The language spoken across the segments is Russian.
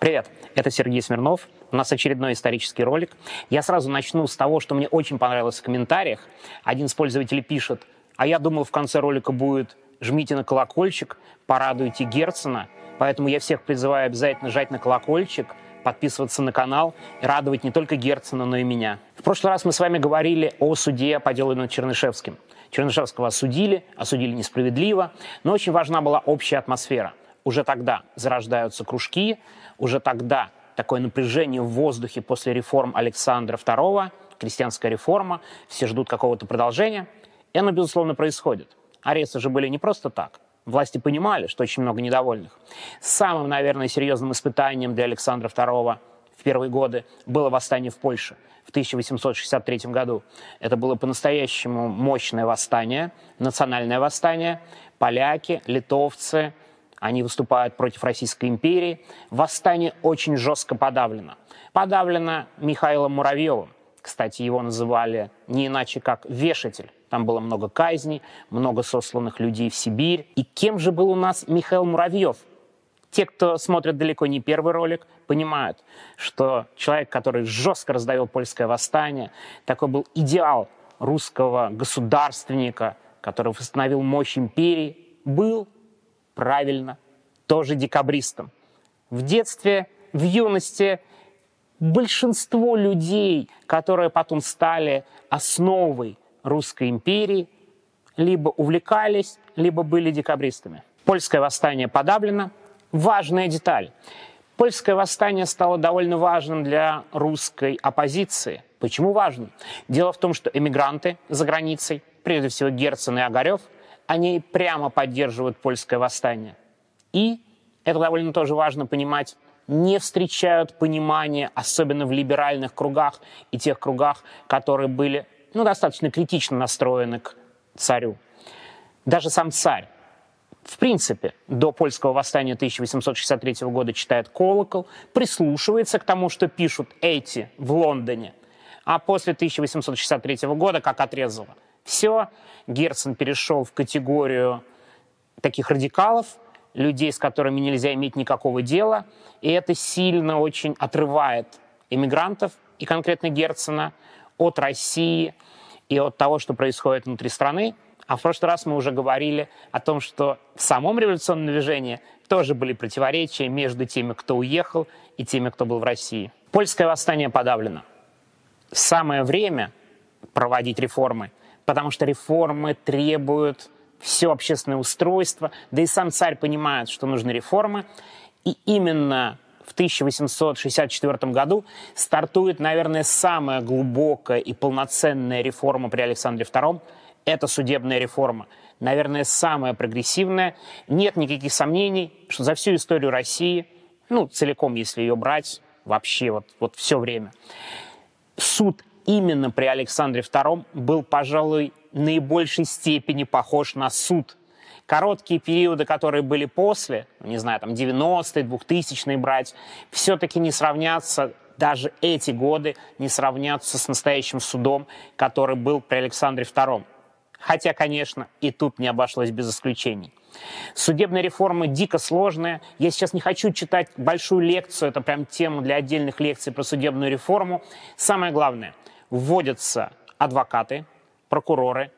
Привет, это Сергей Смирнов. У нас очередной исторический ролик. Я сразу начну с того, что мне очень понравилось в комментариях. Один из пользователей пишет, а я думал, в конце ролика будет «жмите на колокольчик, порадуйте Герцена». Поэтому я всех призываю обязательно жать на колокольчик, подписываться на канал и радовать не только Герцена, но и меня. В прошлый раз мы с вами говорили о суде по делу над Чернышевским. Чернышевского осудили, осудили несправедливо, но очень важна была общая атмосфера. Уже тогда зарождаются кружки, уже тогда такое напряжение в воздухе после реформ Александра II, крестьянская реформа, все ждут какого-то продолжения, и оно, безусловно, происходит. Аресты же были не просто так. Власти понимали, что очень много недовольных. Самым, наверное, серьезным испытанием для Александра II в первые годы было восстание в Польше в 1863 году. Это было по-настоящему мощное восстание, национальное восстание. Поляки, литовцы, они выступают против Российской империи. Восстание очень жестко подавлено. Подавлено Михаилом Муравьевым. Кстати, его называли не иначе, как вешатель. Там было много казней, много сосланных людей в Сибирь. И кем же был у нас Михаил Муравьев? Те, кто смотрит далеко не первый ролик, понимают, что человек, который жестко раздавил польское восстание, такой был идеал русского государственника, который восстановил мощь империи, был правильно, тоже декабристом. В детстве, в юности большинство людей, которые потом стали основой русской империи, либо увлекались, либо были декабристами. Польское восстание подавлено. Важная деталь. Польское восстание стало довольно важным для русской оппозиции. Почему важным? Дело в том, что эмигранты за границей, прежде всего Герцен и Огарев – они прямо поддерживают польское восстание. И, это довольно тоже важно понимать, не встречают понимания, особенно в либеральных кругах и тех кругах, которые были ну, достаточно критично настроены к царю. Даже сам царь, в принципе, до польского восстания 1863 года читает колокол, прислушивается к тому, что пишут эти в Лондоне, а после 1863 года как отрезало – все. Герцен перешел в категорию таких радикалов, людей, с которыми нельзя иметь никакого дела. И это сильно очень отрывает иммигрантов, и конкретно Герцена, от России и от того, что происходит внутри страны. А в прошлый раз мы уже говорили о том, что в самом революционном движении тоже были противоречия между теми, кто уехал, и теми, кто был в России. Польское восстание подавлено. Самое время проводить реформы потому что реформы требуют все общественное устройство, да и сам царь понимает, что нужны реформы. И именно в 1864 году стартует, наверное, самая глубокая и полноценная реформа при Александре II. Это судебная реформа. Наверное, самая прогрессивная. Нет никаких сомнений, что за всю историю России, ну, целиком, если ее брать, вообще вот, вот все время, суд именно при Александре II был, пожалуй, наибольшей степени похож на суд. Короткие периоды, которые были после, не знаю, там 90-е, 2000-е брать, все-таки не сравнятся, даже эти годы не сравнятся с настоящим судом, который был при Александре II. Хотя, конечно, и тут не обошлось без исключений. Судебная реформа дико сложная. Я сейчас не хочу читать большую лекцию, это прям тема для отдельных лекций про судебную реформу. Самое главное – вводятся адвокаты, прокуроры,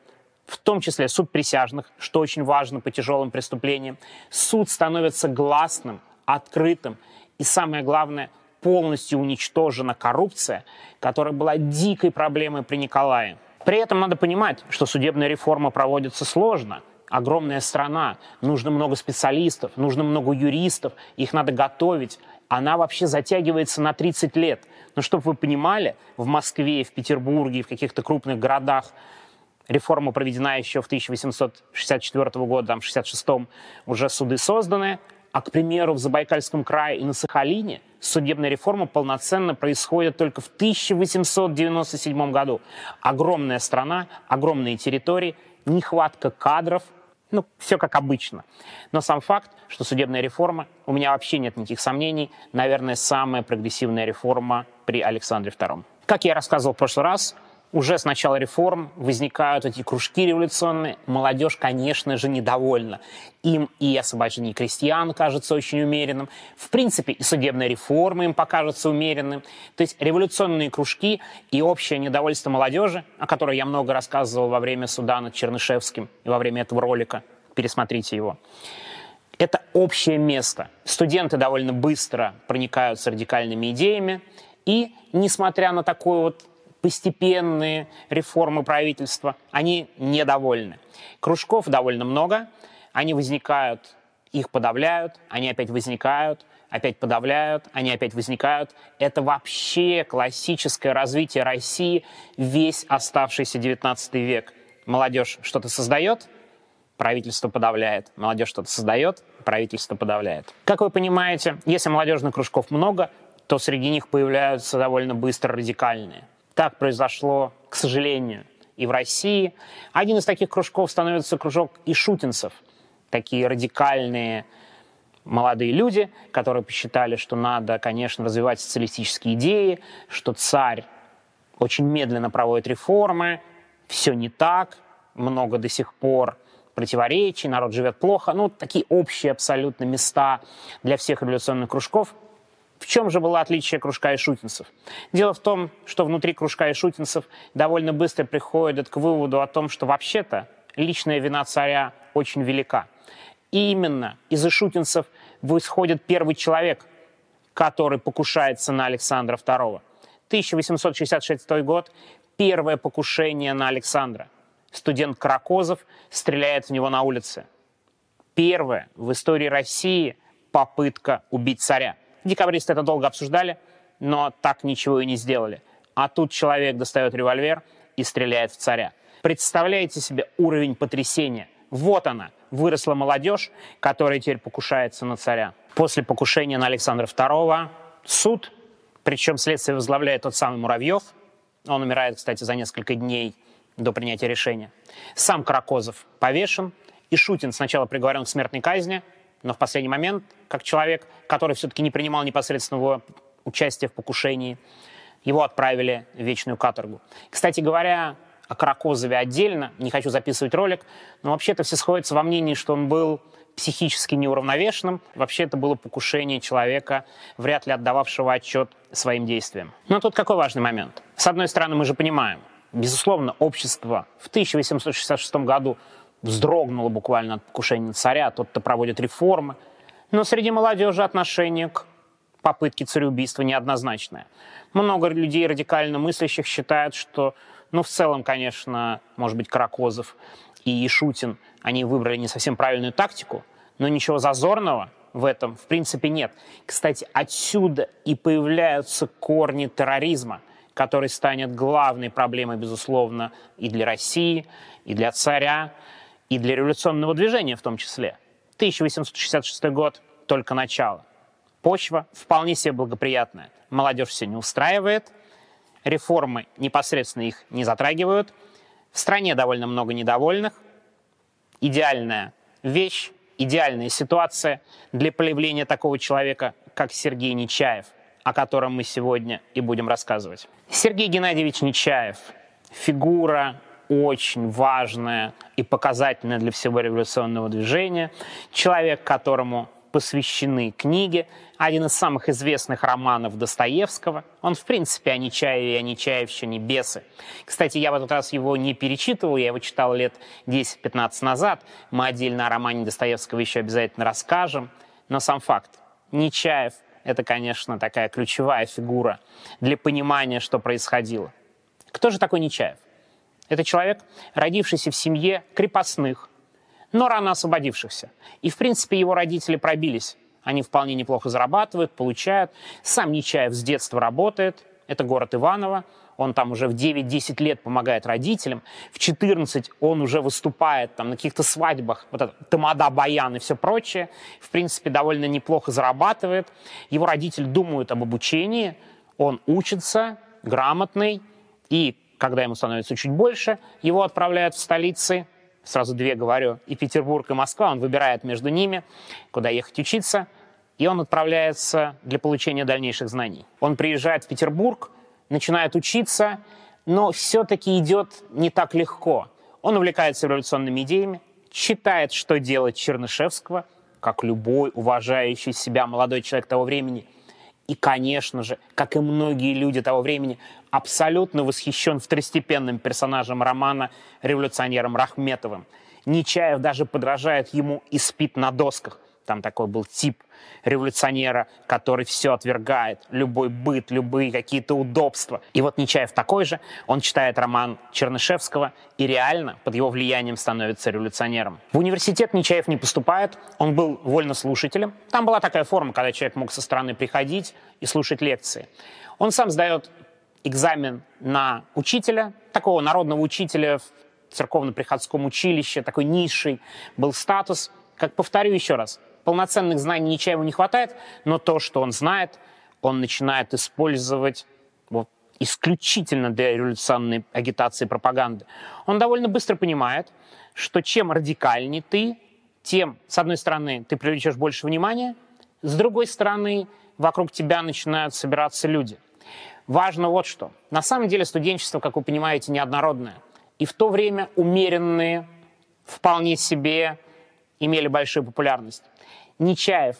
в том числе суд присяжных, что очень важно по тяжелым преступлениям. Суд становится гласным, открытым и, самое главное, полностью уничтожена коррупция, которая была дикой проблемой при Николае. При этом надо понимать, что судебная реформа проводится сложно. Огромная страна, нужно много специалистов, нужно много юристов, их надо готовить. Она вообще затягивается на 30 лет. Но чтобы вы понимали, в Москве, в Петербурге, в каких-то крупных городах реформа проведена еще в 1864 году, там, в 66-м уже суды созданы, а, к примеру, в Забайкальском крае и на Сахалине судебная реформа полноценно происходит только в 1897 году. Огромная страна, огромные территории, нехватка кадров – ну, все как обычно. Но сам факт, что судебная реформа, у меня вообще нет никаких сомнений, наверное, самая прогрессивная реформа при Александре II. Как я рассказывал в прошлый раз, уже с начала реформ возникают эти кружки революционные. Молодежь, конечно же, недовольна. Им и освобождение крестьян кажется очень умеренным. В принципе, и судебная реформа им покажется умеренным. То есть революционные кружки и общее недовольство молодежи, о которой я много рассказывал во время суда над Чернышевским и во время этого ролика, пересмотрите его, это общее место. Студенты довольно быстро проникаются радикальными идеями, и, несмотря на такой вот постепенные реформы правительства, они недовольны. Кружков довольно много, они возникают, их подавляют, они опять возникают, опять подавляют, они опять возникают. Это вообще классическое развитие России весь оставшийся 19 век. Молодежь что-то создает, правительство подавляет. Молодежь что-то создает, правительство подавляет. Как вы понимаете, если молодежных кружков много, то среди них появляются довольно быстро радикальные. Так произошло, к сожалению, и в России. Один из таких кружков становится кружок ишутинцев. Такие радикальные молодые люди, которые посчитали, что надо, конечно, развивать социалистические идеи, что царь очень медленно проводит реформы, все не так, много до сих пор противоречий, народ живет плохо. Ну, такие общие абсолютно места для всех революционных кружков – в чем же было отличие кружка и шутинцев? Дело в том, что внутри кружка и шутинцев довольно быстро приходят к выводу о том, что вообще-то личная вина царя очень велика. И именно из шутинцев восходит первый человек, который покушается на Александра II. 1866 год – первое покушение на Александра. Студент Каракозов стреляет в него на улице. Первая в истории России попытка убить царя. Декабристы это долго обсуждали, но так ничего и не сделали. А тут человек достает револьвер и стреляет в царя. Представляете себе уровень потрясения? Вот она, выросла молодежь, которая теперь покушается на царя. После покушения на Александра II суд, причем следствие возглавляет тот самый Муравьев, он умирает, кстати, за несколько дней до принятия решения. Сам Каракозов повешен, и Шутин сначала приговорен к смертной казни, но в последний момент, как человек, который все-таки не принимал непосредственного участия в покушении, его отправили в вечную каторгу. Кстати говоря, о Каракозове отдельно, не хочу записывать ролик, но вообще-то все сходятся во мнении, что он был психически неуравновешенным. Вообще это было покушение человека, вряд ли отдававшего отчет своим действиям. Но тут какой важный момент. С одной стороны, мы же понимаем, безусловно, общество в 1866 году вздрогнула буквально от покушения царя, тот, кто проводит реформы. Но среди молодежи отношение к попытке цареубийства неоднозначное. Много людей радикально мыслящих считают, что, ну, в целом, конечно, может быть, Каракозов и Ишутин, они выбрали не совсем правильную тактику, но ничего зазорного в этом, в принципе, нет. Кстати, отсюда и появляются корни терроризма, который станет главной проблемой, безусловно, и для России, и для царя, и для революционного движения в том числе. 1866 год – только начало. Почва вполне себе благоприятная. Молодежь все не устраивает, реформы непосредственно их не затрагивают, в стране довольно много недовольных. Идеальная вещь, идеальная ситуация для появления такого человека, как Сергей Нечаев, о котором мы сегодня и будем рассказывать. Сергей Геннадьевич Нечаев – фигура очень важная и показательная для всего революционного движения. Человек, которому посвящены книги. Один из самых известных романов Достоевского. Он, в принципе, о Нечаеве и о Нечаевщине «Бесы». Кстати, я в этот раз его не перечитывал, я его читал лет 10-15 назад. Мы отдельно о романе Достоевского еще обязательно расскажем. Но сам факт. Нечаев – это, конечно, такая ключевая фигура для понимания, что происходило. Кто же такой Нечаев? Это человек, родившийся в семье крепостных, но рано освободившихся. И, в принципе, его родители пробились. Они вполне неплохо зарабатывают, получают. Сам Нечаев с детства работает. Это город Иваново. Он там уже в 9-10 лет помогает родителям. В 14 он уже выступает там на каких-то свадьбах. Вот это тамада, баян и все прочее. В принципе, довольно неплохо зарабатывает. Его родители думают об обучении. Он учится, грамотный. И когда ему становится чуть больше, его отправляют в столицы, сразу две говорю, и Петербург, и Москва, он выбирает между ними, куда ехать учиться, и он отправляется для получения дальнейших знаний. Он приезжает в Петербург, начинает учиться, но все-таки идет не так легко. Он увлекается революционными идеями, читает, что делать Чернышевского, как любой уважающий себя молодой человек того времени. И, конечно же, как и многие люди того времени, абсолютно восхищен второстепенным персонажем романа революционером Рахметовым. Нечаев даже подражает ему и спит на досках – там такой был тип революционера, который все отвергает, любой быт, любые какие-то удобства. И вот Нечаев такой же, он читает роман Чернышевского и реально под его влиянием становится революционером. В университет Нечаев не поступает, он был вольнослушателем. Там была такая форма, когда человек мог со стороны приходить и слушать лекции. Он сам сдает экзамен на учителя, такого народного учителя в церковно-приходском училище, такой низший был статус. Как повторю еще раз, полноценных знаний Нечаеву не хватает, но то, что он знает, он начинает использовать вот, исключительно для революционной агитации и пропаганды. Он довольно быстро понимает, что чем радикальнее ты, тем, с одной стороны, ты привлечешь больше внимания, с другой стороны, вокруг тебя начинают собираться люди. Важно вот что. На самом деле студенчество, как вы понимаете, неоднородное. И в то время умеренные, вполне себе имели большую популярность. Нечаев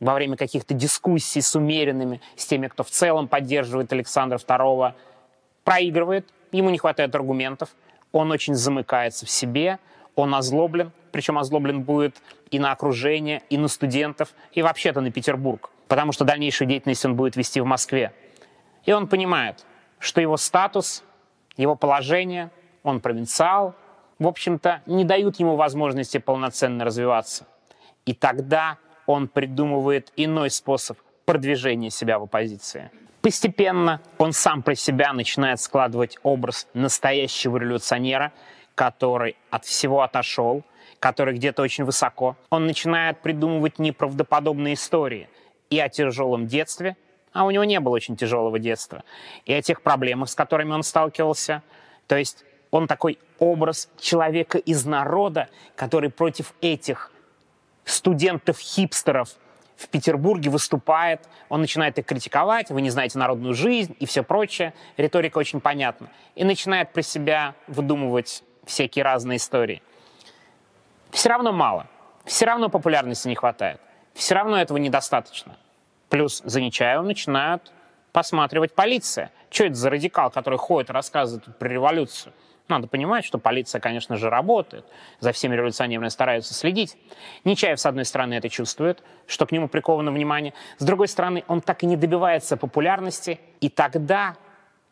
во время каких-то дискуссий с умеренными, с теми, кто в целом поддерживает Александра II, проигрывает, ему не хватает аргументов, он очень замыкается в себе, он озлоблен, причем озлоблен будет и на окружение, и на студентов, и вообще-то на Петербург, потому что дальнейшую деятельность он будет вести в Москве. И он понимает, что его статус, его положение, он провинциал, в общем-то, не дают ему возможности полноценно развиваться. И тогда он придумывает иной способ продвижения себя в оппозиции. Постепенно он сам про себя начинает складывать образ настоящего революционера, который от всего отошел, который где-то очень высоко. Он начинает придумывать неправдоподобные истории и о тяжелом детстве, а у него не было очень тяжелого детства, и о тех проблемах, с которыми он сталкивался. То есть он такой образ человека из народа, который против этих студентов-хипстеров в Петербурге выступает, он начинает их критиковать, вы не знаете народную жизнь и все прочее. Риторика очень понятна. И начинает про себя выдумывать всякие разные истории. Все равно мало. Все равно популярности не хватает. Все равно этого недостаточно. Плюс за Нечаевым начинают посматривать полиция. Что это за радикал, который ходит и рассказывает про революцию? Надо понимать, что полиция, конечно же, работает, за всеми революционерами стараются следить. Нечаев, с одной стороны, это чувствует, что к нему приковано внимание. С другой стороны, он так и не добивается популярности, и тогда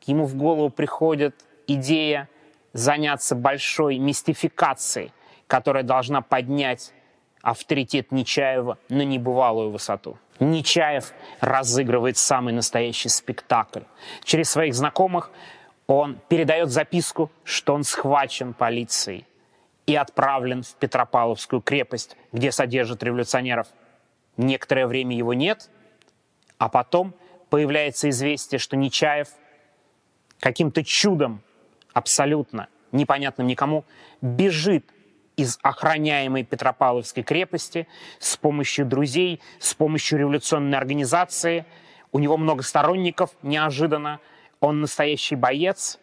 ему в голову приходит идея заняться большой мистификацией, которая должна поднять авторитет Нечаева на небывалую высоту. Нечаев разыгрывает самый настоящий спектакль. Через своих знакомых он передает записку, что он схвачен полицией и отправлен в Петропавловскую крепость, где содержат революционеров. Некоторое время его нет, а потом появляется известие, что Нечаев каким-то чудом, абсолютно непонятным никому, бежит из охраняемой Петропавловской крепости с помощью друзей, с помощью революционной организации. У него много сторонников, неожиданно. Он настоящий боец,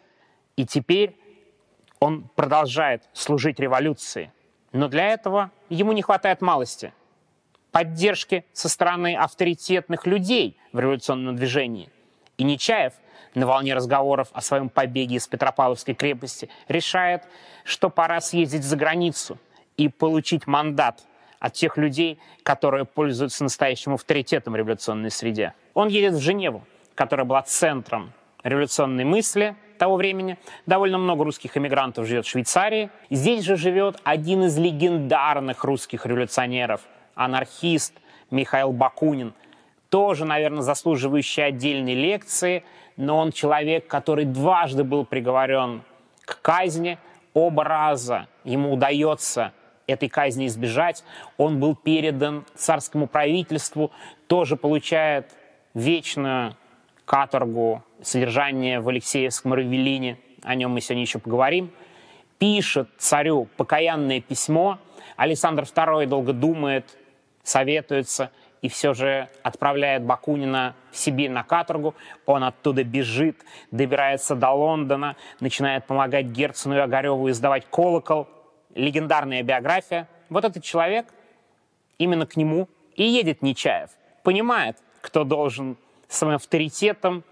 и теперь он продолжает служить революции. Но для этого ему не хватает малости. Поддержки со стороны авторитетных людей в революционном движении. И Нечаев на волне разговоров о своем побеге из Петропавловской крепости решает, что пора съездить за границу и получить мандат от тех людей, которые пользуются настоящим авторитетом в революционной среде. Он едет в Женеву, которая была центром революционной мысли того времени. Довольно много русских эмигрантов живет в Швейцарии. Здесь же живет один из легендарных русских революционеров, анархист Михаил Бакунин. Тоже, наверное, заслуживающий отдельной лекции, но он человек, который дважды был приговорен к казни. Оба раза ему удается этой казни избежать. Он был передан царскому правительству, тоже получает вечную каторгу, содержание в Алексеевском Равелине, о нем мы сегодня еще поговорим, пишет царю покаянное письмо. Александр II долго думает, советуется и все же отправляет Бакунина в Сибирь на каторгу. Он оттуда бежит, добирается до Лондона, начинает помогать Герцену и Огареву издавать «Колокол». Легендарная биография. Вот этот человек, именно к нему и едет Нечаев. Понимает, кто должен своим авторитетом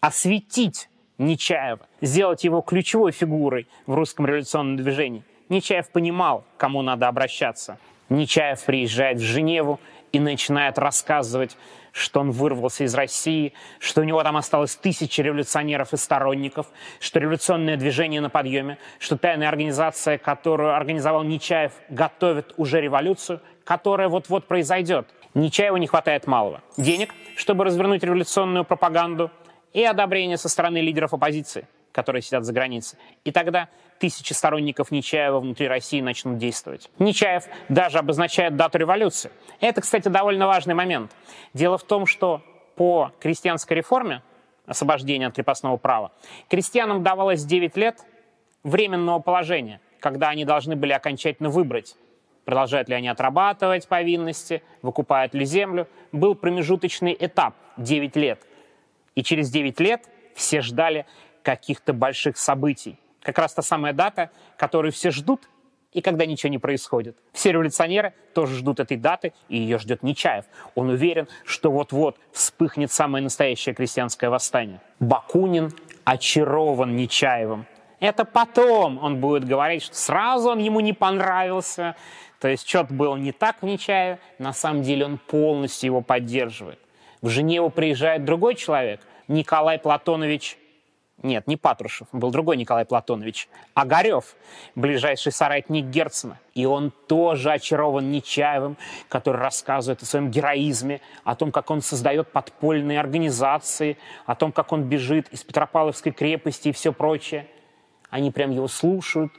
осветить Нечаева, сделать его ключевой фигурой в русском революционном движении. Нечаев понимал, кому надо обращаться. Нечаев приезжает в Женеву и начинает рассказывать, что он вырвался из России, что у него там осталось тысячи революционеров и сторонников, что революционное движение на подъеме, что тайная организация, которую организовал Нечаев, готовит уже революцию, которая вот-вот произойдет. Нечаеву не хватает малого. Денег, чтобы развернуть революционную пропаганду, и одобрение со стороны лидеров оппозиции, которые сидят за границей. И тогда тысячи сторонников Нечаева внутри России начнут действовать. Нечаев даже обозначает дату революции. Это, кстати, довольно важный момент. Дело в том, что по крестьянской реформе, освобождения от крепостного права, крестьянам давалось 9 лет временного положения, когда они должны были окончательно выбрать, продолжают ли они отрабатывать повинности, выкупают ли землю. Был промежуточный этап – 9 лет. И через 9 лет все ждали каких-то больших событий – как раз та самая дата, которую все ждут, и когда ничего не происходит. Все революционеры тоже ждут этой даты, и ее ждет Нечаев. Он уверен, что вот-вот вспыхнет самое настоящее крестьянское восстание. Бакунин очарован Нечаевым. Это потом он будет говорить, что сразу он ему не понравился, то есть что-то было не так в Нечаеве. На самом деле он полностью его поддерживает. В Женеву приезжает другой человек, Николай Платонович нет, не Патрушев, был другой Николай Платонович. Огарев, ближайший соратник Герцена. И он тоже очарован Нечаевым, который рассказывает о своем героизме, о том, как он создает подпольные организации, о том, как он бежит из Петропавловской крепости и все прочее. Они прям его слушают,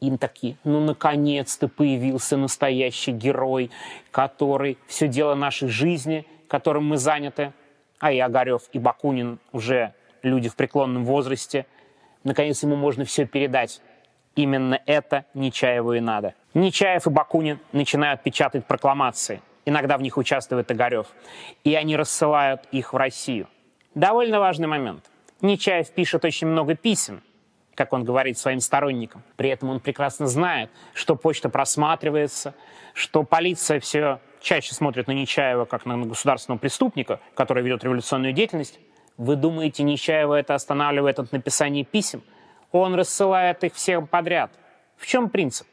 им такие, ну, наконец-то появился настоящий герой, который все дело нашей жизни, которым мы заняты. А и Огарев, и Бакунин уже люди в преклонном возрасте. Наконец, ему можно все передать. Именно это Нечаеву и надо. Нечаев и Бакунин начинают печатать прокламации. Иногда в них участвует Огарев. И они рассылают их в Россию. Довольно важный момент. Нечаев пишет очень много писем, как он говорит своим сторонникам. При этом он прекрасно знает, что почта просматривается, что полиция все чаще смотрит на Нечаева как на государственного преступника, который ведет революционную деятельность, вы думаете, Нечаева это останавливает от написания писем? Он рассылает их всем подряд. В чем принцип?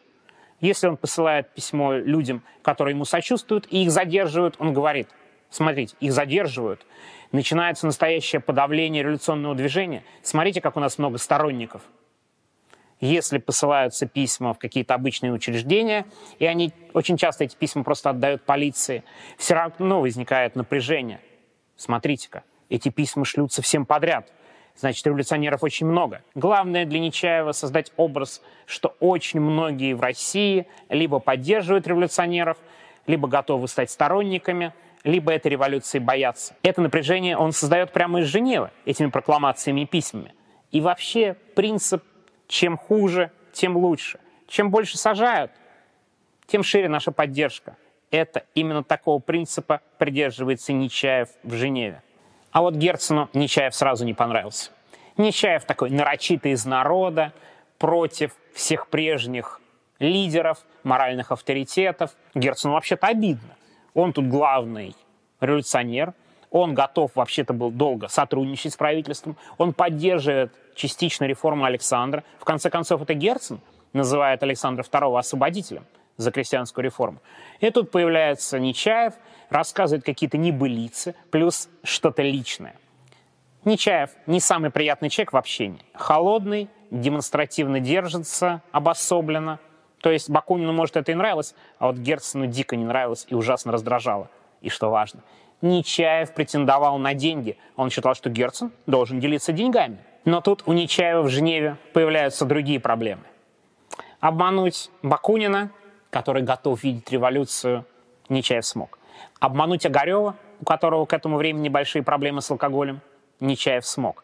Если он посылает письмо людям, которые ему сочувствуют, и их задерживают, он говорит, смотрите, их задерживают, начинается настоящее подавление революционного движения. Смотрите, как у нас много сторонников. Если посылаются письма в какие-то обычные учреждения, и они очень часто эти письма просто отдают полиции, все равно возникает напряжение. Смотрите-ка, эти письма шлются всем подряд. Значит, революционеров очень много. Главное для Нечаева создать образ, что очень многие в России либо поддерживают революционеров, либо готовы стать сторонниками, либо этой революции боятся. Это напряжение он создает прямо из Женевы, этими прокламациями и письмами. И вообще принцип «чем хуже, тем лучше». Чем больше сажают, тем шире наша поддержка. Это именно такого принципа придерживается Нечаев в Женеве. А вот Герцену Нечаев сразу не понравился. Нечаев такой нарочитый из народа, против всех прежних лидеров, моральных авторитетов. Герцену вообще-то обидно. Он тут главный революционер, он готов вообще-то был долго сотрудничать с правительством, он поддерживает частично реформу Александра. В конце концов, это Герцен называет Александра II освободителем за крестьянскую реформу. И тут появляется Нечаев – рассказывает какие-то небылицы, плюс что-то личное. Нечаев не самый приятный человек в общении. Холодный, демонстративно держится, обособленно. То есть Бакунину, может, это и нравилось, а вот Герцену дико не нравилось и ужасно раздражало. И что важно, Нечаев претендовал на деньги. Он считал, что Герцен должен делиться деньгами. Но тут у Нечаева в Женеве появляются другие проблемы. Обмануть Бакунина, который готов видеть революцию, Нечаев смог. Обмануть Огарева, у которого к этому времени большие проблемы с алкоголем, Нечаев смог.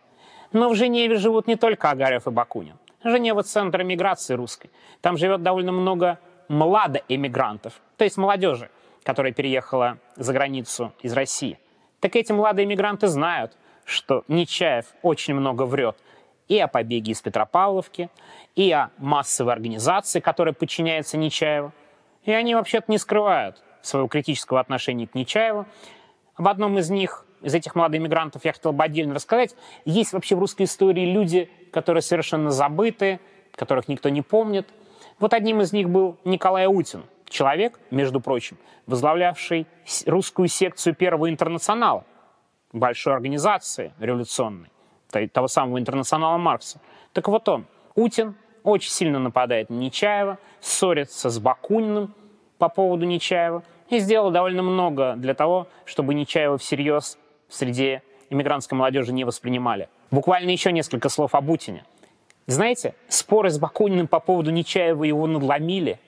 Но в Женеве живут не только Огарев и Бакунин. Женева – центр эмиграции русской. Там живет довольно много младоэмигрантов, то есть молодежи, которая переехала за границу из России, так эти молодые мигранты знают, что Нечаев очень много врет и о побеге из Петропавловки, и о массовой организации, которая подчиняется Нечаеву. И они вообще-то не скрывают своего критического отношения к Нечаеву. Об одном из них, из этих молодых мигрантов, я хотел бы отдельно рассказать. Есть вообще в русской истории люди, которые совершенно забыты, которых никто не помнит. Вот одним из них был Николай Аутин, человек, между прочим, возглавлявший русскую секцию Первого интернационала, большой организации революционной, того самого интернационала Маркса. Так вот он, Утин, очень сильно нападает на Нечаева, ссорится с Бакуниным по поводу Нечаева и сделал довольно много для того, чтобы Нечаева всерьез в среде иммигрантской молодежи не воспринимали. Буквально еще несколько слов об Утине. Знаете, споры с Бакуниным по поводу Нечаева его надломили,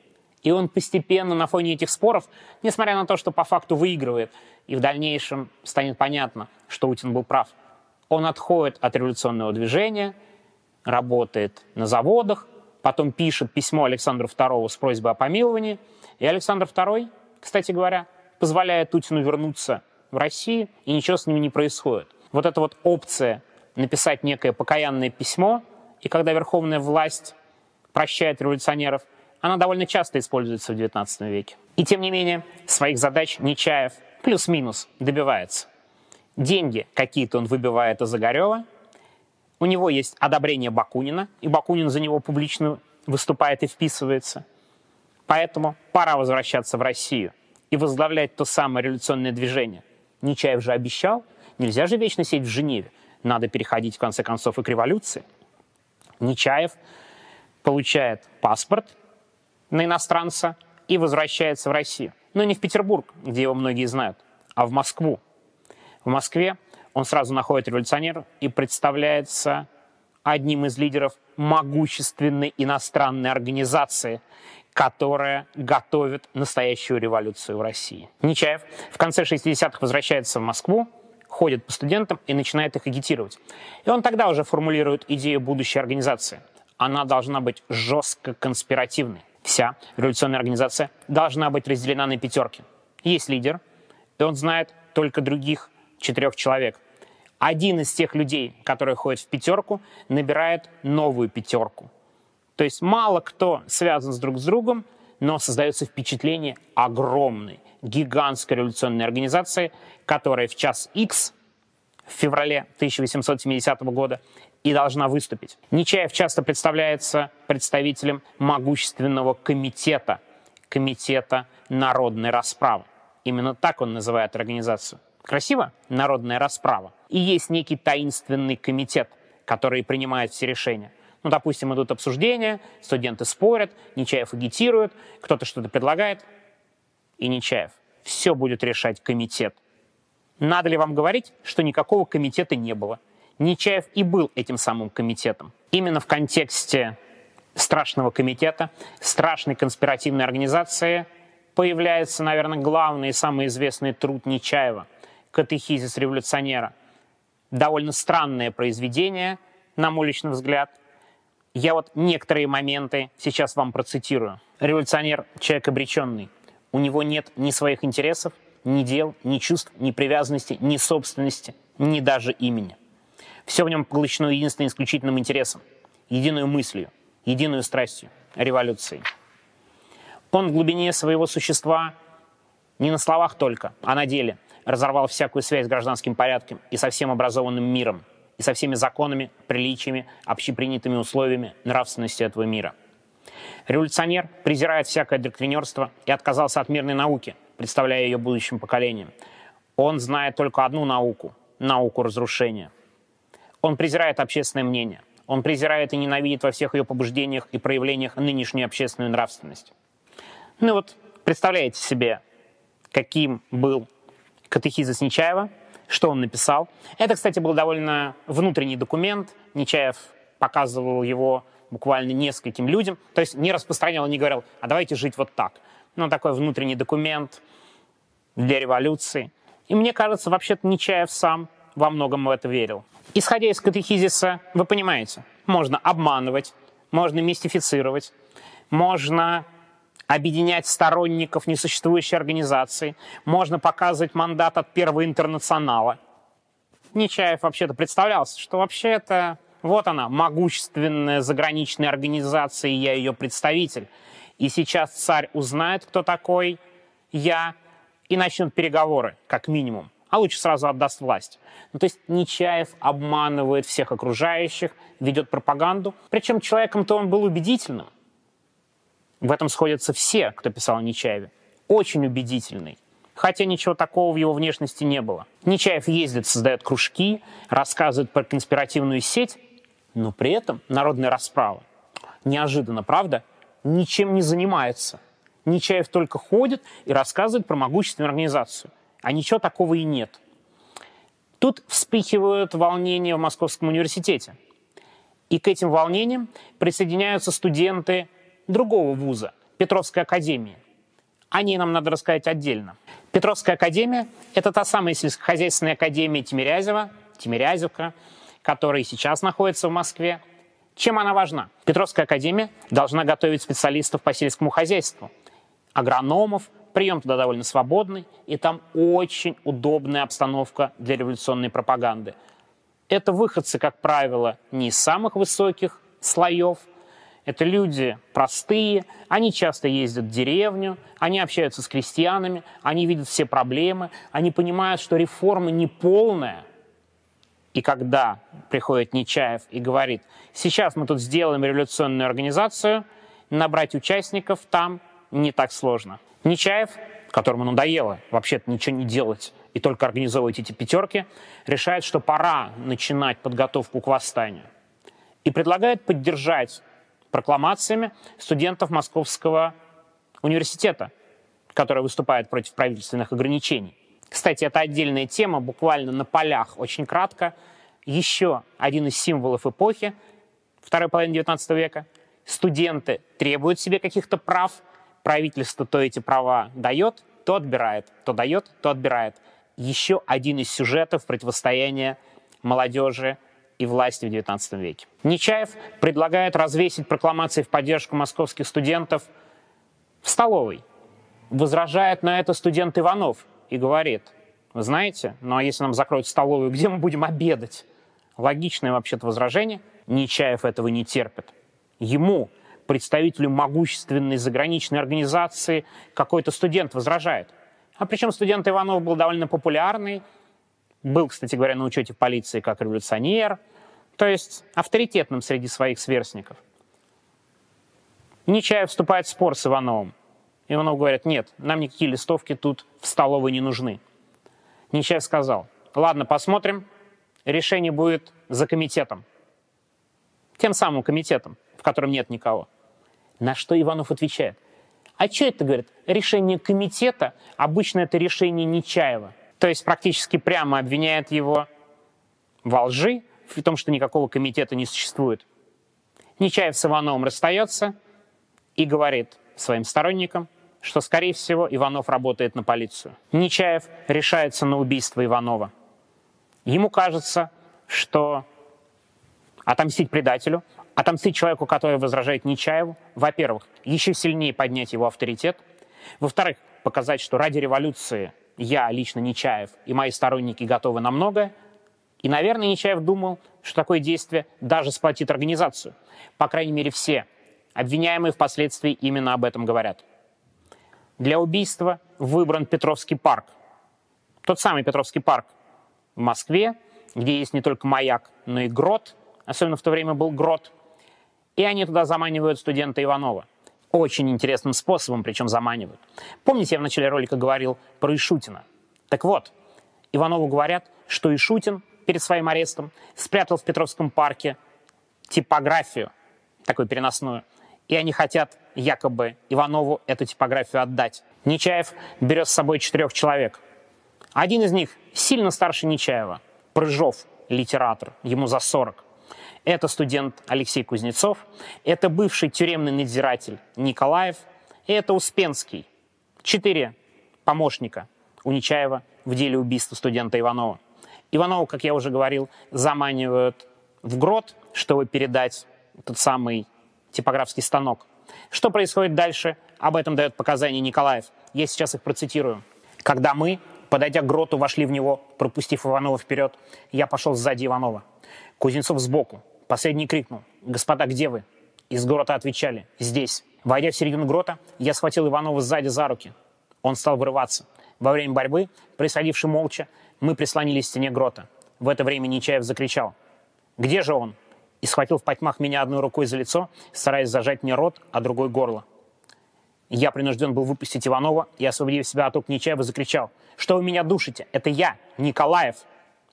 и он постепенно на фоне этих споров, несмотря на то, что по факту выигрывает, и в дальнейшем станет понятно, что Утин был прав, он отходит от революционного движения – работает на заводах, потом пишет письмо Александру II с просьбой о помиловании, и Александр II, кстати говоря, позволяет Путину вернуться в Россию, и ничего с ним не происходит. Вот эта вот опция написать некое покаянное письмо, и когда верховная власть прощает революционеров, она довольно часто используется в XIX веке. И тем не менее, своих задач Нечаев плюс-минус добивается. Деньги какие-то он выбивает из Огарева – у него есть одобрение Бакунина, и Бакунин за него публично выступает и вписывается. Поэтому пора возвращаться в Россию и возглавлять то самое революционное движение. Нечаев же обещал, нельзя же вечно сидеть в Женеве. Надо переходить, в конце концов, и к революции. Нечаев получает паспорт на иностранца и возвращается в Россию. Но не в Петербург, где его многие знают, а в Москву. В Москве он сразу находит революционера и представляется одним из лидеров могущественной иностранной организации, которая готовит настоящую революцию в России. Нечаев в конце 60-х возвращается в Москву, ходит по студентам и начинает их агитировать. И он тогда уже формулирует идею будущей организации. Она должна быть жестко конспиративной. Вся революционная организация должна быть разделена на пятерки. Есть лидер, и он знает только других четырех человек один из тех людей, которые ходят в пятерку, набирает новую пятерку. То есть мало кто связан с друг с другом, но создается впечатление огромной, гигантской революционной организации, которая в час X в феврале 1870 года и должна выступить. Нечаев часто представляется представителем могущественного комитета, комитета народной расправы. Именно так он называет организацию. Красиво? Народная расправа. И есть некий таинственный комитет, который принимает все решения. Ну, допустим, идут обсуждения, студенты спорят, Нечаев агитирует, кто-то что-то предлагает, и Нечаев. Все будет решать комитет. Надо ли вам говорить, что никакого комитета не было? Нечаев и был этим самым комитетом. Именно в контексте страшного комитета, страшной конспиративной организации появляется, наверное, главный и самый известный труд Нечаева – «Катехизис революционера». Довольно странное произведение, на мой личный взгляд. Я вот некоторые моменты сейчас вам процитирую. Революционер – человек обреченный. У него нет ни своих интересов, ни дел, ни чувств, ни привязанности, ни собственности, ни даже имени. Все в нем поглощено единственным исключительным интересом, единую мыслью, единую страстью – революцией. Он в глубине своего существа не на словах только, а на деле – разорвал всякую связь с гражданским порядком и со всем образованным миром, и со всеми законами, приличиями, общепринятыми условиями нравственности этого мира. Революционер презирает всякое доктринерство и отказался от мирной науки, представляя ее будущим поколениям. Он знает только одну науку – науку разрушения. Он презирает общественное мнение. Он презирает и ненавидит во всех ее побуждениях и проявлениях нынешнюю общественную нравственность. Ну вот, представляете себе, каким был катехизис Нечаева, что он написал. Это, кстати, был довольно внутренний документ. Нечаев показывал его буквально нескольким людям. То есть не распространял, не говорил, а давайте жить вот так. Ну, такой внутренний документ для революции. И мне кажется, вообще-то Нечаев сам во многом в это верил. Исходя из катехизиса, вы понимаете, можно обманывать, можно мистифицировать, можно объединять сторонников несуществующей организации, можно показывать мандат от Первого интернационала. Нечаев вообще-то представлялся, что вообще-то вот она, могущественная заграничная организация, и я ее представитель. И сейчас царь узнает, кто такой я, и начнет переговоры, как минимум. А лучше сразу отдаст власть. Ну, то есть Нечаев обманывает всех окружающих, ведет пропаганду. Причем человеком-то он был убедительным. В этом сходятся все, кто писал о Нечаеве. Очень убедительный. Хотя ничего такого в его внешности не было. Нечаев ездит, создает кружки, рассказывает про конспиративную сеть, но при этом народная расправа. Неожиданно, правда? Ничем не занимается. Нечаев только ходит и рассказывает про могущественную организацию. А ничего такого и нет. Тут вспыхивают волнения в Московском университете. И к этим волнениям присоединяются студенты другого вуза, Петровской академии. О ней нам надо рассказать отдельно. Петровская академия – это та самая сельскохозяйственная академия Тимирязева, Тимирязевка, которая сейчас находится в Москве. Чем она важна? Петровская академия должна готовить специалистов по сельскому хозяйству, агрономов, прием туда довольно свободный, и там очень удобная обстановка для революционной пропаганды. Это выходцы, как правило, не из самых высоких слоев – это люди простые, они часто ездят в деревню, они общаются с крестьянами, они видят все проблемы, они понимают, что реформа не полная. И когда приходит Нечаев и говорит, сейчас мы тут сделаем революционную организацию, набрать участников там не так сложно. Нечаев, которому надоело вообще-то ничего не делать и только организовывать эти пятерки, решает, что пора начинать подготовку к восстанию. И предлагает поддержать прокламациями студентов Московского университета, которые выступают против правительственных ограничений. Кстати, это отдельная тема, буквально на полях, очень кратко. Еще один из символов эпохи второй половины XIX века. Студенты требуют себе каких-то прав, правительство то эти права дает, то отбирает, то дает, то отбирает. Еще один из сюжетов противостояния молодежи и власти в XIX веке. Нечаев предлагает развесить прокламации в поддержку московских студентов в столовой. Возражает на это студент Иванов и говорит, вы знаете, ну а если нам закроют столовую, где мы будем обедать? Логичное вообще-то возражение. Нечаев этого не терпит. Ему, представителю могущественной заграничной организации, какой-то студент возражает. А причем студент Иванов был довольно популярный, был, кстати говоря, на учете полиции как революционер, то есть авторитетным среди своих сверстников. Нечаев вступает в спор с Ивановым. Иванов говорит, нет, нам никакие листовки тут в столовой не нужны. Нечаев сказал, ладно, посмотрим, решение будет за комитетом. Тем самым комитетом, в котором нет никого. На что Иванов отвечает, а что это, говорит, решение комитета, обычно это решение Нечаева – то есть практически прямо обвиняет его во лжи, в том, что никакого комитета не существует. Нечаев с Ивановым расстается и говорит своим сторонникам, что, скорее всего, Иванов работает на полицию. Нечаев решается на убийство Иванова. Ему кажется, что отомстить предателю, отомстить человеку, который возражает Нечаеву, во-первых, еще сильнее поднять его авторитет, во-вторых, показать, что ради революции я лично Нечаев и мои сторонники готовы на многое. И, наверное, Нечаев думал, что такое действие даже сплотит организацию. По крайней мере, все обвиняемые впоследствии именно об этом говорят. Для убийства выбран Петровский парк. Тот самый Петровский парк в Москве, где есть не только маяк, но и грот. Особенно в то время был грот. И они туда заманивают студента Иванова – очень интересным способом, причем заманивают. Помните, я в начале ролика говорил про Ишутина? Так вот, Иванову говорят, что Ишутин перед своим арестом спрятал в Петровском парке типографию, такую переносную, и они хотят якобы Иванову эту типографию отдать. Нечаев берет с собой четырех человек. Один из них сильно старше Нечаева, Прыжов, литератор, ему за 40. Это студент Алексей Кузнецов, это бывший тюремный надзиратель Николаев, и это Успенский. Четыре помощника у Нечаева в деле убийства студента Иванова. Иванову, как я уже говорил, заманивают в грот, чтобы передать тот самый типографский станок. Что происходит дальше, об этом дает показания Николаев. Я сейчас их процитирую. «Когда мы, подойдя к гроту, вошли в него, пропустив Иванова вперед, я пошел сзади Иванова. Кузнецов сбоку. Последний крикнул. «Господа, где вы?» Из грота отвечали. «Здесь». Войдя в середину грота, я схватил Иванова сзади за руки. Он стал вырываться. Во время борьбы, присадивши молча, мы прислонились к стене грота. В это время Нечаев закричал. «Где же он?» И схватил в потьмах меня одной рукой за лицо, стараясь зажать мне рот, а другой горло. Я принужден был выпустить Иванова и, освободив себя от рук Нечаева, закричал. «Что вы меня душите? Это я, Николаев!»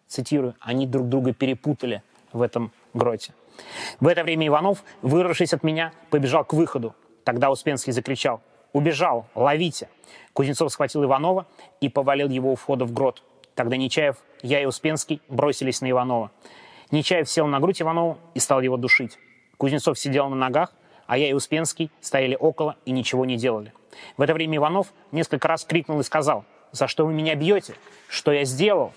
Цитирую, они друг друга перепутали в этом гроте. В это время Иванов, вырвавшись от меня, побежал к выходу. Тогда Успенский закричал. «Убежал! Ловите!» Кузнецов схватил Иванова и повалил его у входа в грот. Тогда Нечаев, я и Успенский бросились на Иванова. Нечаев сел на грудь Иванову и стал его душить. Кузнецов сидел на ногах, а я и Успенский стояли около и ничего не делали. В это время Иванов несколько раз крикнул и сказал, «За что вы меня бьете? Что я сделал?»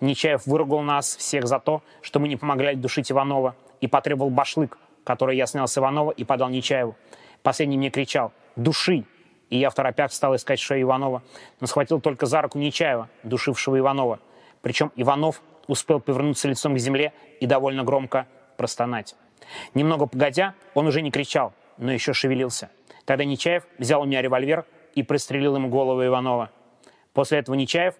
Нечаев выругал нас всех за то, что мы не помогли душить Иванова, и потребовал башлык, который я снял с Иванова и подал Нечаеву. Последний мне кричал «Души!» И я в торопях стал искать шею Иванова, но схватил только за руку Нечаева, душившего Иванова. Причем Иванов успел повернуться лицом к земле и довольно громко простонать. Немного погодя, он уже не кричал, но еще шевелился. Тогда Нечаев взял у меня револьвер и пристрелил ему голову Иванова. После этого Нечаев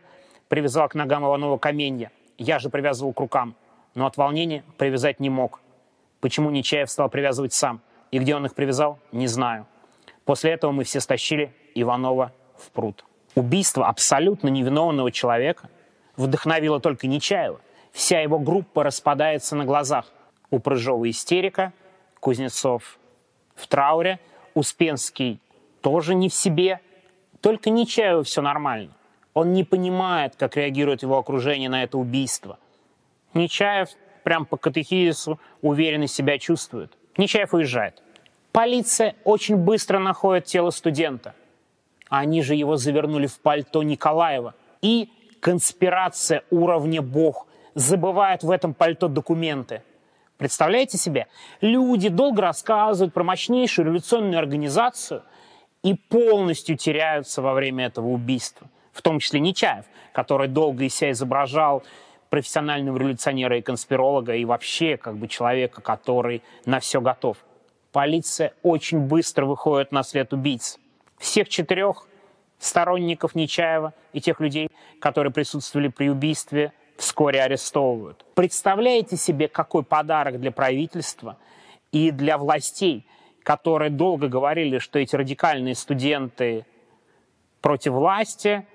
привязал к ногам Иванова каменья. Я же привязывал к рукам, но от волнения привязать не мог. Почему Нечаев стал привязывать сам? И где он их привязал, не знаю. После этого мы все стащили Иванова в пруд. Убийство абсолютно невиновного человека вдохновило только Нечаева. Вся его группа распадается на глазах. У Прыжова истерика, Кузнецов в трауре, Успенский тоже не в себе. Только Нечаеву все нормально. Он не понимает, как реагирует его окружение на это убийство. Нечаев прям по катехизису уверенно себя чувствует. Нечаев уезжает. Полиция очень быстро находит тело студента. Они же его завернули в пальто Николаева. И конспирация уровня бог забывает в этом пальто документы. Представляете себе? Люди долго рассказывают про мощнейшую революционную организацию и полностью теряются во время этого убийства. В том числе Нечаев, который долго из себя изображал профессионального революционера и конспиролога, и вообще как бы человека, который на все готов. Полиция очень быстро выходит на след убийц. Всех четырех сторонников Нечаева и тех людей, которые присутствовали при убийстве, вскоре арестовывают. Представляете себе, какой подарок для правительства и для властей, которые долго говорили, что эти радикальные студенты против власти,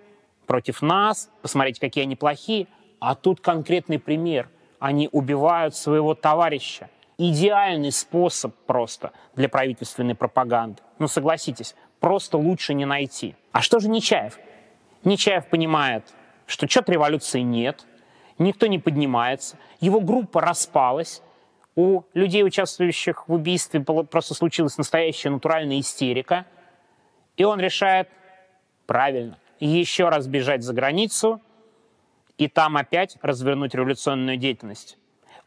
против нас, посмотрите, какие они плохие, а тут конкретный пример. Они убивают своего товарища. Идеальный способ просто для правительственной пропаганды. Ну, согласитесь, просто лучше не найти. А что же Нечаев? Нечаев понимает, что что-то революции нет – никто не поднимается, его группа распалась, у людей, участвующих в убийстве, просто случилась настоящая натуральная истерика, и он решает правильно еще раз бежать за границу и там опять развернуть революционную деятельность.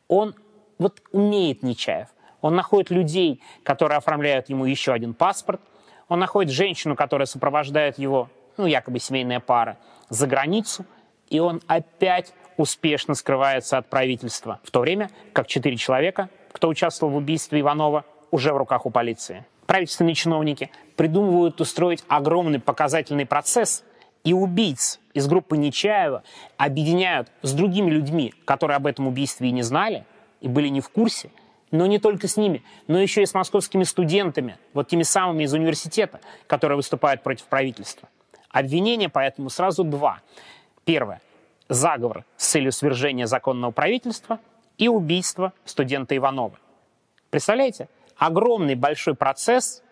Он вот умеет Нечаев. Он находит людей, которые оформляют ему еще один паспорт. Он находит женщину, которая сопровождает его, ну, якобы семейная пара, за границу. И он опять успешно скрывается от правительства, в то время как четыре человека, кто участвовал в убийстве Иванова, уже в руках у полиции. Правительственные чиновники придумывают устроить огромный показательный процесс, и убийц из группы Нечаева объединяют с другими людьми, которые об этом убийстве и не знали, и были не в курсе, но не только с ними, но еще и с московскими студентами, вот теми самыми из университета, которые выступают против правительства. Обвинения поэтому сразу два. Первое заговор с целью свержения законного правительства и убийство студента Иванова. Представляете? Огромный большой процесс,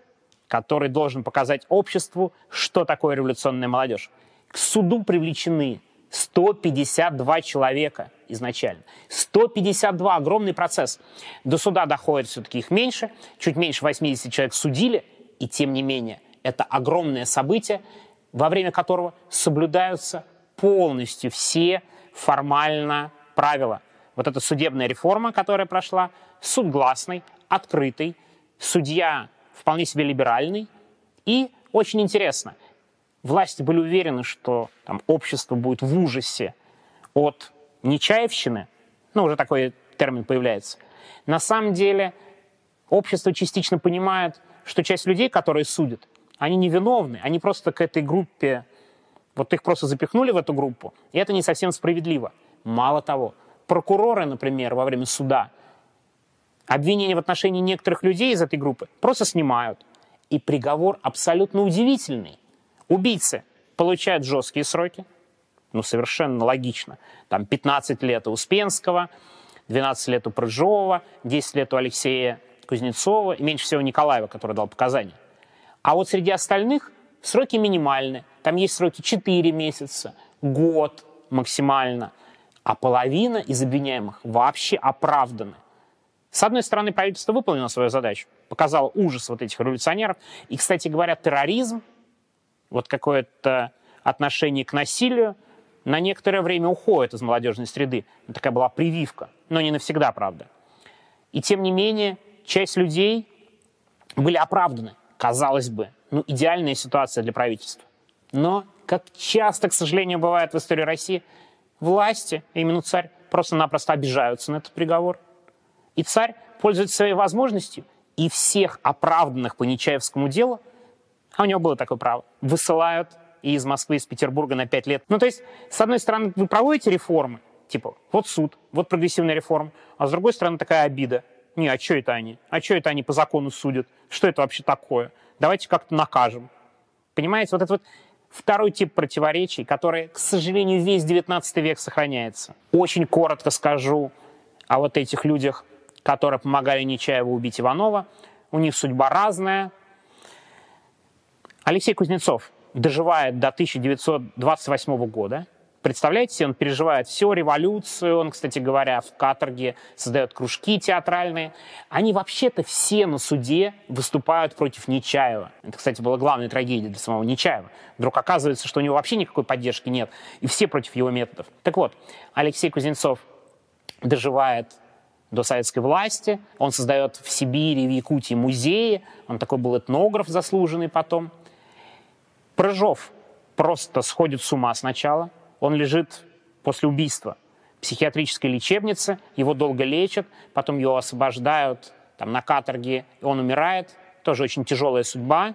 который должен показать обществу, что такое революционная молодежь. К суду привлечены 152 человека изначально. 152, огромный процесс. До суда доходит все-таки их меньше, чуть меньше 80 человек судили, и тем не менее, это огромное событие, во время которого соблюдаются полностью все формально правила. Вот эта судебная реформа, которая прошла, суд гласный, открытый, судья вполне себе либеральный, И очень интересно, власти были уверены, что там, общество будет в ужасе от Нечаевщины, ну, уже такой термин появляется. На самом деле общество частично понимает, что часть людей, которые судят, они невиновны, они просто к этой группе, вот их просто запихнули в эту группу, и это не совсем справедливо. Мало того, прокуроры, например, во время суда обвинения в отношении некоторых людей из этой группы просто снимают. И приговор абсолютно удивительный. Убийцы получают жесткие сроки, ну, совершенно логично. Там 15 лет у Успенского, 12 лет у Прыжова, 10 лет у Алексея Кузнецова и меньше всего Николаева, который дал показания. А вот среди остальных сроки минимальны. Там есть сроки 4 месяца, год максимально. А половина из обвиняемых вообще оправданы. С одной стороны, правительство выполнило свою задачу, показало ужас вот этих революционеров. И, кстати говоря, терроризм, вот какое-то отношение к насилию, на некоторое время уходит из молодежной среды. Такая была прививка, но не навсегда, правда. И тем не менее, часть людей были оправданы, казалось бы. Ну, идеальная ситуация для правительства. Но, как часто, к сожалению, бывает в истории России, власти, именно царь, просто-напросто обижаются на этот приговор. И царь пользуется своей возможностью и всех оправданных по Нечаевскому делу, а у него было такое право, высылают и из Москвы, из Петербурга на пять лет. Ну, то есть, с одной стороны, вы проводите реформы, типа, вот суд, вот прогрессивная реформа, а с другой стороны, такая обида – не, а что это они? А что это они по закону судят? Что это вообще такое? Давайте как-то накажем. Понимаете, вот это вот второй тип противоречий, который, к сожалению, весь 19 век сохраняется. Очень коротко скажу о вот этих людях, которые помогали Нечаеву убить Иванова. У них судьба разная. Алексей Кузнецов доживает до 1928 года. Представляете, он переживает всю революцию, он, кстати говоря, в каторге создает кружки театральные. Они вообще-то все на суде выступают против Нечаева. Это, кстати, была главная трагедия для самого Нечаева. Вдруг оказывается, что у него вообще никакой поддержки нет, и все против его методов. Так вот, Алексей Кузнецов доживает до советской власти, он создает в Сибири, в Якутии музеи, он такой был этнограф заслуженный потом. Прыжов просто сходит с ума сначала, он лежит после убийства в психиатрической лечебнице, его долго лечат, потом его освобождают там, на каторге, он умирает. Тоже очень тяжелая судьба.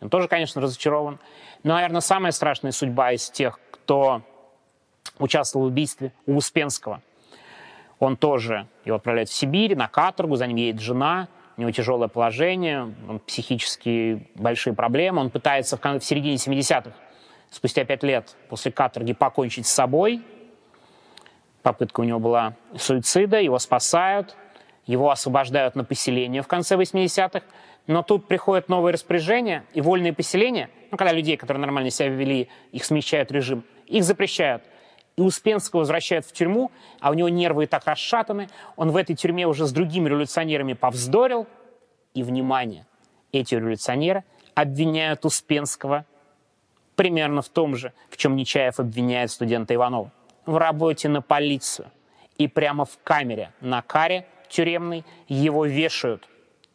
Он тоже, конечно, разочарован. Но, наверное, самая страшная судьба из тех, кто участвовал в убийстве у Успенского. Он тоже его отправляют в Сибирь, на каторгу, за ним едет жена, у него тяжелое положение, он психически большие проблемы. Он пытается в, в середине 70-х спустя пять лет после каторги покончить с собой. Попытка у него была суицида, его спасают, его освобождают на поселение в конце 80-х. Но тут приходит новое распоряжение, и вольные поселения, ну, когда людей, которые нормально себя вели, их смещают режим, их запрещают. И Успенского возвращают в тюрьму, а у него нервы и так расшатаны. Он в этой тюрьме уже с другими революционерами повздорил. И, внимание, эти революционеры обвиняют Успенского примерно в том же, в чем Нечаев обвиняет студента Иванова. В работе на полицию. И прямо в камере на каре тюремной его вешают.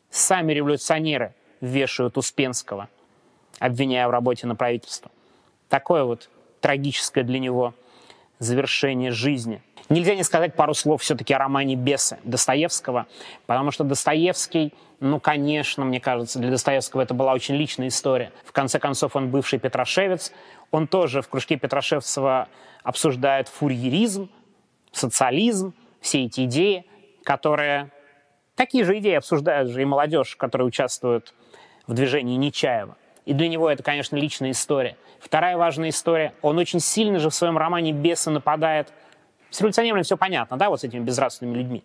Сами революционеры вешают Успенского, обвиняя в работе на правительство. Такое вот трагическое для него завершение жизни. Нельзя не сказать пару слов все-таки о романе «Бесы» Достоевского, потому что Достоевский – ну, конечно, мне кажется, для Достоевского это была очень личная история. В конце концов, он бывший петрошевец. Он тоже в кружке Петрошевцева обсуждает фурьеризм, социализм, все эти идеи, которые... Такие же идеи обсуждают же и молодежь, которая участвует в движении Нечаева. И для него это, конечно, личная история. Вторая важная история. Он очень сильно же в своем романе «Бесы» нападает с революционерами все понятно, да, вот с этими безнравственными людьми.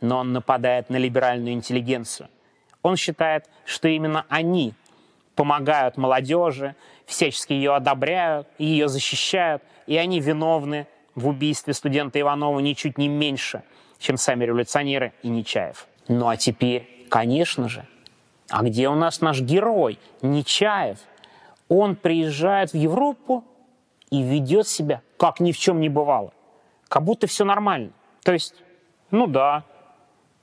Но он нападает на либеральную интеллигенцию. Он считает, что именно они помогают молодежи, всячески ее одобряют, ее защищают, и они виновны в убийстве студента Иванова ничуть не меньше, чем сами революционеры и Нечаев. Ну а теперь, конечно же, а где у нас наш герой, Нечаев? Он приезжает в Европу и ведет себя, как ни в чем не бывало. Как будто все нормально. То есть, ну да,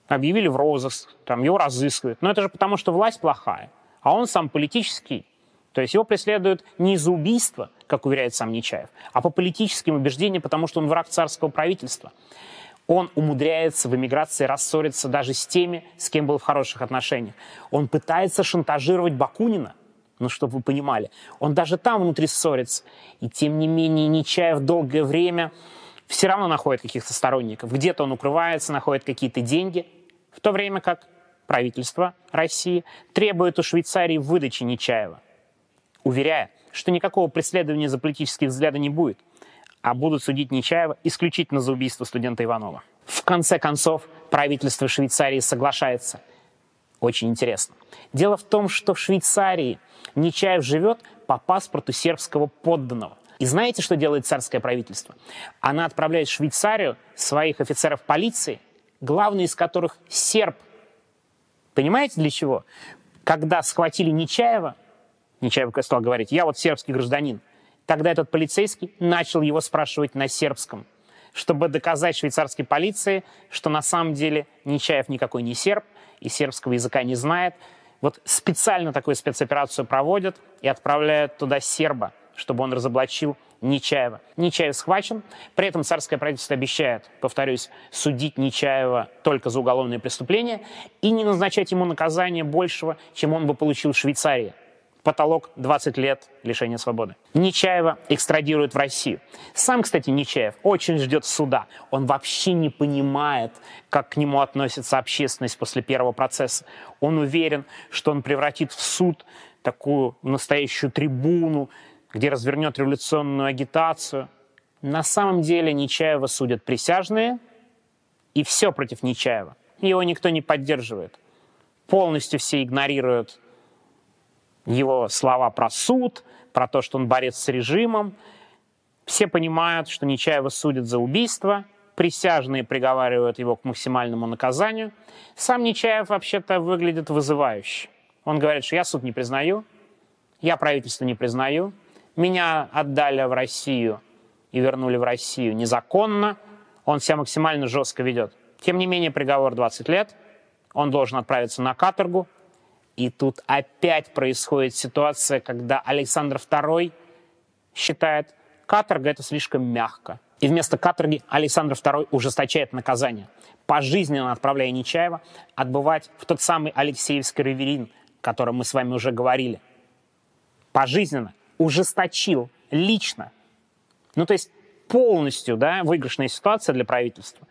объявили в розыск, там его разыскивают. Но это же потому, что власть плохая. А он сам политический То есть его преследуют не из-за убийства, как уверяет сам Нечаев, а по политическим убеждениям, потому что он враг царского правительства. Он умудряется в эмиграции рассориться даже с теми, с кем был в хороших отношениях. Он пытается шантажировать Бакунина, ну, чтобы вы понимали. Он даже там внутри ссорится. И тем не менее Нечаев долгое время все равно находит каких-то сторонников. Где-то он укрывается, находит какие-то деньги, в то время как правительство России требует у Швейцарии выдачи Нечаева, уверяя, что никакого преследования за политические взгляды не будет, а будут судить Нечаева исключительно за убийство студента Иванова. В конце концов, правительство Швейцарии соглашается. Очень интересно. Дело в том, что в Швейцарии Нечаев живет по паспорту сербского подданного. И знаете, что делает царское правительство? Она отправляет в Швейцарию своих офицеров полиции, главный из которых серб. Понимаете, для чего? Когда схватили Нечаева, Нечаев стал говорить, я вот сербский гражданин, тогда этот полицейский начал его спрашивать на сербском, чтобы доказать швейцарской полиции, что на самом деле Нечаев никакой не серб и сербского языка не знает. Вот специально такую спецоперацию проводят и отправляют туда серба, чтобы он разоблачил Нечаева. Нечаев схвачен, при этом царское правительство обещает, повторюсь, судить Нечаева только за уголовные преступления и не назначать ему наказание большего, чем он бы получил в Швейцарии. Потолок 20 лет лишения свободы. Нечаева экстрадируют в Россию. Сам, кстати, Нечаев очень ждет суда. Он вообще не понимает, как к нему относится общественность после первого процесса. Он уверен, что он превратит в суд такую настоящую трибуну, где развернет революционную агитацию. На самом деле Нечаева судят присяжные, и все против Нечаева. Его никто не поддерживает. Полностью все игнорируют его слова про суд, про то, что он борец с режимом. Все понимают, что Нечаева судят за убийство, присяжные приговаривают его к максимальному наказанию. Сам Нечаев вообще-то выглядит вызывающе. Он говорит, что я суд не признаю, я правительство не признаю, меня отдали в Россию и вернули в Россию незаконно. Он себя максимально жестко ведет. Тем не менее, приговор 20 лет. Он должен отправиться на каторгу. И тут опять происходит ситуация, когда Александр II считает, каторга это слишком мягко. И вместо каторги Александр II ужесточает наказание, пожизненно отправляя Нечаева отбывать в тот самый Алексеевский равелин, о котором мы с вами уже говорили. Пожизненно ужесточил лично. Ну, то есть полностью да, выигрышная ситуация для правительства.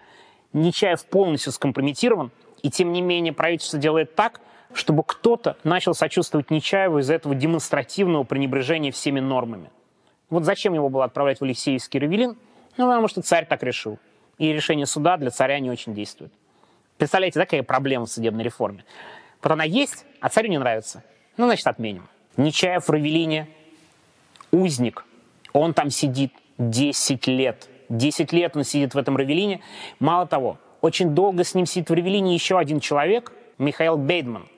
Нечаев полностью скомпрометирован, и тем не менее правительство делает так, чтобы кто-то начал сочувствовать Нечаеву из-за этого демонстративного пренебрежения всеми нормами. Вот зачем его было отправлять в Алексеевский Равелин? Ну, потому что царь так решил. И решение суда для царя не очень действует. Представляете, да, какая проблема в судебной реформе? Вот она есть, а царю не нравится. Ну, значит, отменим. Нечаев в Равелине узник, он там сидит 10 лет. 10 лет он сидит в этом Равелине. Мало того, очень долго с ним сидит в Равелине еще один человек, Михаил Бейдман.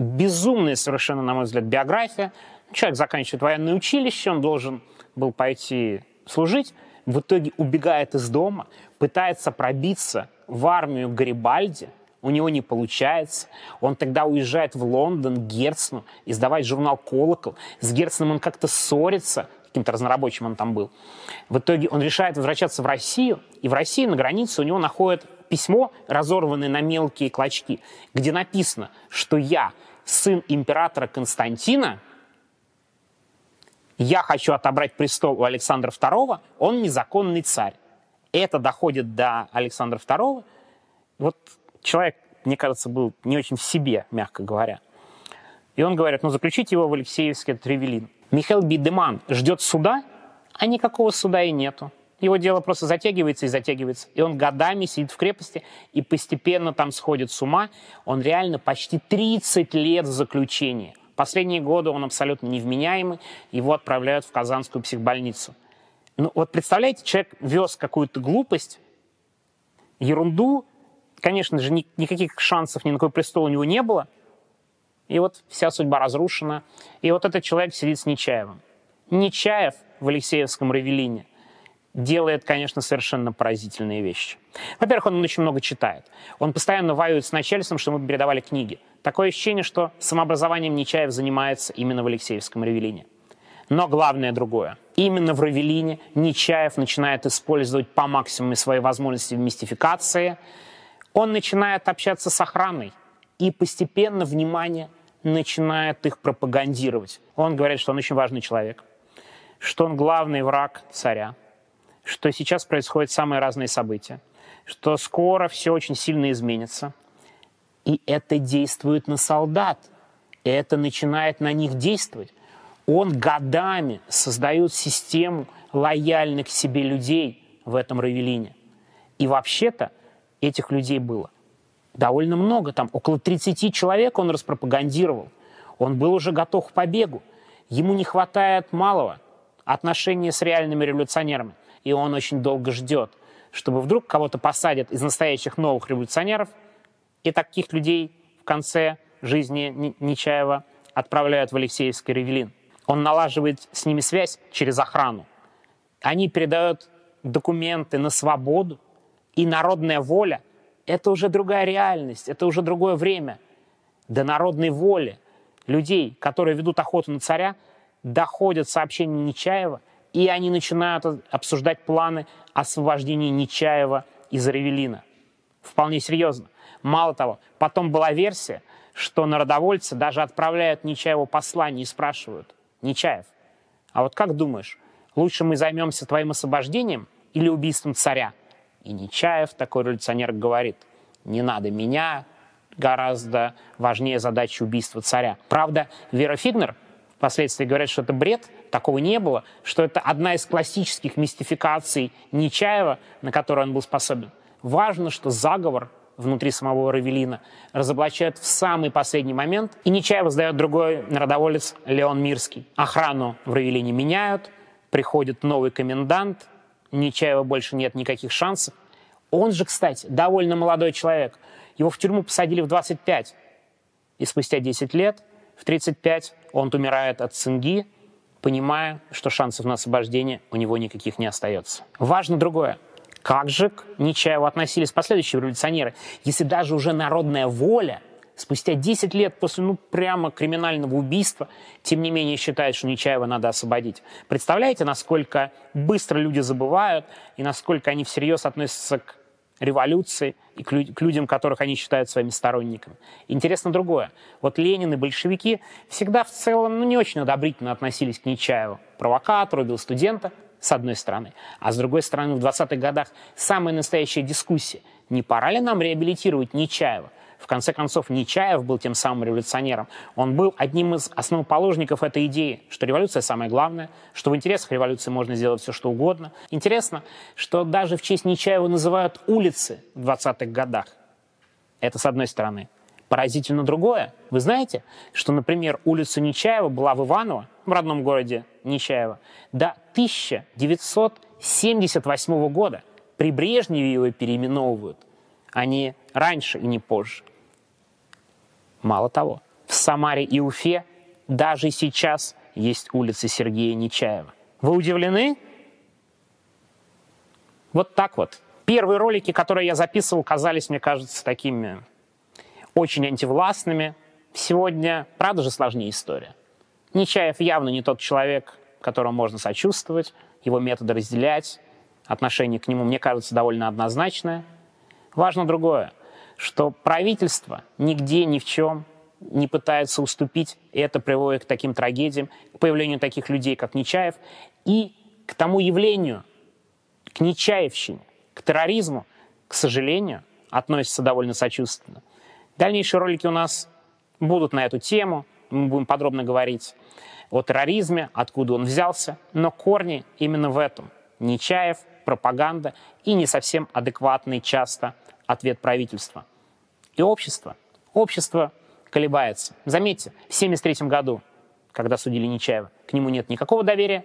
Безумная совершенно, на мой взгляд, биография. Человек заканчивает военное училище, он должен был пойти служить, в итоге убегает из дома, пытается пробиться в армию Гарибальди, у него не получается. Он тогда уезжает в Лондон к Герцену, издавать журнал «Колокол». С Герценом он как-то ссорится, каким-то разнорабочим он там был. В итоге он решает возвращаться в Россию, и в России на границе у него находят письмо, разорванное на мелкие клочки, где написано, что я сын императора Константина, я хочу отобрать престол у Александра II, он незаконный царь. Это доходит до Александра II. Вот человек, мне кажется, был не очень в себе, мягко говоря. И он говорит, ну заключите его в Алексеевский Тревелин. Михаил Бидеман ждет суда, а никакого суда и нету. Его дело просто затягивается и затягивается. И он годами сидит в крепости и постепенно там сходит с ума. Он реально почти 30 лет в заключении. Последние годы он абсолютно невменяемый. Его отправляют в Казанскую психбольницу. Ну вот представляете, человек вез какую-то глупость, ерунду, конечно же, ни, никаких шансов ни на какой престол у него не было. И вот вся судьба разрушена. И вот этот человек сидит с Нечаевым. Нечаев в Алексеевском Равелине делает, конечно, совершенно поразительные вещи. Во-первых, он очень много читает. Он постоянно воюет с начальством, что ему передавали книги. Такое ощущение, что самообразованием Нечаев занимается именно в Алексеевском Равелине. Но главное другое. Именно в Равелине Нечаев начинает использовать по максимуму свои возможности в мистификации. Он начинает общаться с охраной. И постепенно внимание начинает их пропагандировать. Он говорит, что он очень важный человек, что он главный враг царя, что сейчас происходят самые разные события, что скоро все очень сильно изменится. И это действует на солдат. Это начинает на них действовать. Он годами создает систему лояльных к себе людей в этом Равелине. И вообще-то этих людей было довольно много, там около 30 человек он распропагандировал. Он был уже готов к побегу. Ему не хватает малого отношения с реальными революционерами и он очень долго ждет, чтобы вдруг кого-то посадят из настоящих новых революционеров, и таких людей в конце жизни Нечаева отправляют в Алексеевский Ревелин. Он налаживает с ними связь через охрану. Они передают документы на свободу, и народная воля – это уже другая реальность, это уже другое время. До народной воли людей, которые ведут охоту на царя, доходят сообщения Нечаева – и они начинают обсуждать планы освобождения Нечаева из Ревелина. Вполне серьезно. Мало того, потом была версия, что народовольцы даже отправляют Нечаеву послание и спрашивают, «Нечаев, а вот как думаешь, лучше мы займемся твоим освобождением или убийством царя?» И Нечаев, такой революционер, говорит, «Не надо меня, гораздо важнее задача убийства царя». Правда, Вера Фигнер впоследствии говорят, что это бред, такого не было, что это одна из классических мистификаций Нечаева, на которую он был способен. Важно, что заговор внутри самого Равелина разоблачают в самый последний момент, и Нечаева сдает другой народоволец Леон Мирский. Охрану в Равелине меняют, приходит новый комендант, Нечаева больше нет никаких шансов. Он же, кстати, довольно молодой человек. Его в тюрьму посадили в 25, и спустя 10 лет, в 35, он умирает от цинги, понимая, что шансов на освобождение у него никаких не остается. Важно другое. Как же к Нечаеву относились последующие революционеры, если даже уже народная воля спустя 10 лет после ну, прямо криминального убийства, тем не менее считает, что Нечаева надо освободить. Представляете, насколько быстро люди забывают и насколько они всерьез относятся к революции и к, людям, которых они считают своими сторонниками. Интересно другое. Вот Ленин и большевики всегда в целом ну, не очень одобрительно относились к Нечаеву. Провокатору, убил студента, с одной стороны. А с другой стороны, в 20-х годах самая настоящая дискуссия. Не пора ли нам реабилитировать Нечаева? В конце концов, Нечаев был тем самым революционером. Он был одним из основоположников этой идеи, что революция самое главное, что в интересах революции можно сделать все, что угодно. Интересно, что даже в честь Нечаева называют улицы в 20-х годах. Это с одной стороны. Поразительно другое. Вы знаете, что, например, улица Нечаева была в Иваново, в родном городе Нечаева, до 1978 года. При Брежневе его переименовывают, а не раньше и не позже. Мало того, в Самаре и Уфе даже сейчас есть улицы Сергея Нечаева. Вы удивлены? Вот так вот. Первые ролики, которые я записывал, казались, мне кажется, такими очень антивластными. Сегодня, правда же, сложнее история. Нечаев явно не тот человек, которому можно сочувствовать, его методы разделять, отношение к нему, мне кажется, довольно однозначное. Важно другое что правительство нигде ни в чем не пытается уступить, и это приводит к таким трагедиям, к появлению таких людей, как Нечаев, и к тому явлению, к Нечаевщине, к терроризму, к сожалению, относится довольно сочувственно. Дальнейшие ролики у нас будут на эту тему, мы будем подробно говорить о терроризме, откуда он взялся, но корни именно в этом. Нечаев, пропаганда и не совсем адекватный часто ответ правительства. И общество, общество колебается. Заметьте, в 1973 году, когда судили Нечаева, к нему нет никакого доверия,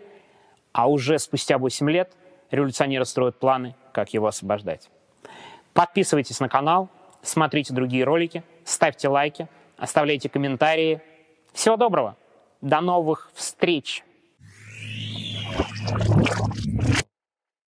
а уже спустя 8 лет революционеры строят планы, как его освобождать. Подписывайтесь на канал, смотрите другие ролики, ставьте лайки, оставляйте комментарии. Всего доброго! До новых встреч!